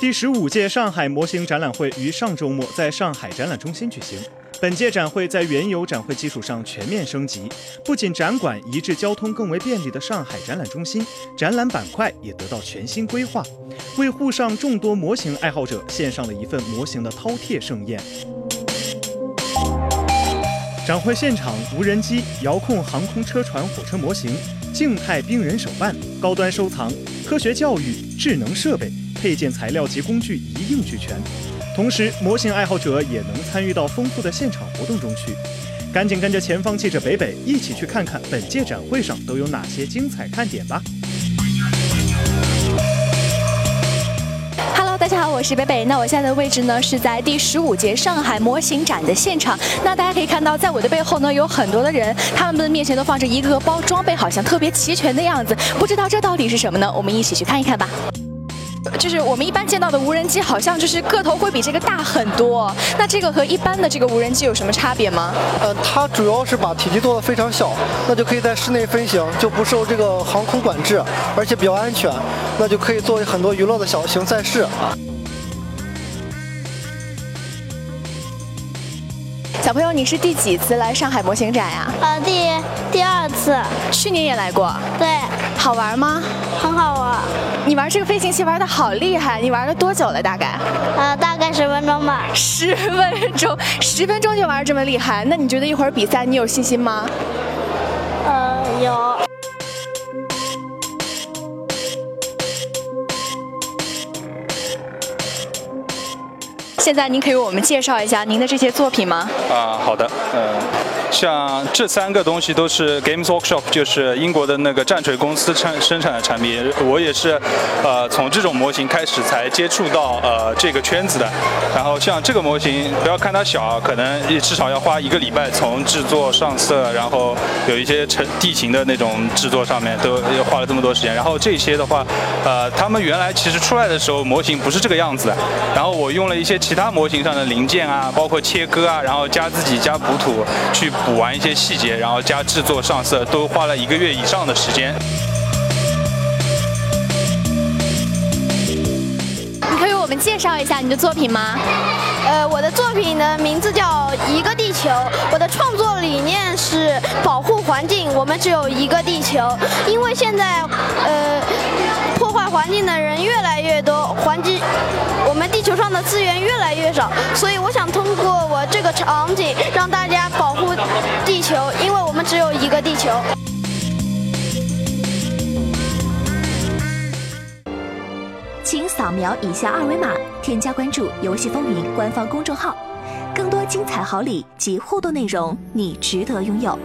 第十五届上海模型展览会于上周末在上海展览中心举行。本届展会在原有展会基础上全面升级，不仅展馆移至交通更为便利的上海展览中心，展览板块也得到全新规划，为沪上众多模型爱好者献上了一份模型的饕餮盛宴。展会现场，无人机、遥控航空车船、火车模型、静态冰人手办、高端收藏、科学教育、智能设备。配件、材料及工具一应俱全，同时模型爱好者也能参与到丰富的现场活动中去。赶紧跟着前方记者北北一起去看看本届展会上都有哪些精彩看点吧！Hello，大家好，我是北北。那我现在的位置呢是在第十五届上海模型展的现场。那大家可以看到，在我的背后呢有很多的人，他们的面前都放着一个个包，装备好像特别齐全的样子。不知道这到底是什么呢？我们一起去看一看吧。就是我们一般见到的无人机，好像就是个头会比这个大很多。那这个和一般的这个无人机有什么差别吗？呃，它主要是把体积做的非常小，那就可以在室内飞行，就不受这个航空管制，而且比较安全，那就可以作为很多娱乐的小型赛事。小朋友，你是第几次来上海模型展呀？呃，第第二次。去年也来过。对。好玩吗？很好玩。你玩这个飞行器玩的好厉害，你玩了多久了？大概？呃，大概十分钟吧。十分钟，十分钟就玩这么厉害？那你觉得一会儿比赛你有信心吗？呃，有。现在您可以为我们介绍一下您的这些作品吗？啊，好的，嗯。像这三个东西都是 Games Workshop，就是英国的那个战锤公司产生产的产品。我也是，呃，从这种模型开始才接触到呃这个圈子的。然后像这个模型，不要看它小，可能也至少要花一个礼拜从制作上色，然后有一些成地形的那种制作上面都花了这么多时间。然后这些的话，呃，他们原来其实出来的时候模型不是这个样子的。然后我用了一些其他模型上的零件啊，包括切割啊，然后加自己加补土去。补完一些细节，然后加制作上色，都花了一个月以上的时间。你可以为我们介绍一下你的作品吗？呃，我的作品的名字叫《一个地球》，我的创作理念是保护环境。我们只有一个地球，因为现在呃破坏环境的人越来越多，环境地球上的资源越来越少，所以我想通过我这个场景让大家保护地球，因为我们只有一个地球。请扫描以下二维码，添加关注“游戏风云”官方公众号，更多精彩好礼及互动内容，你值得拥有。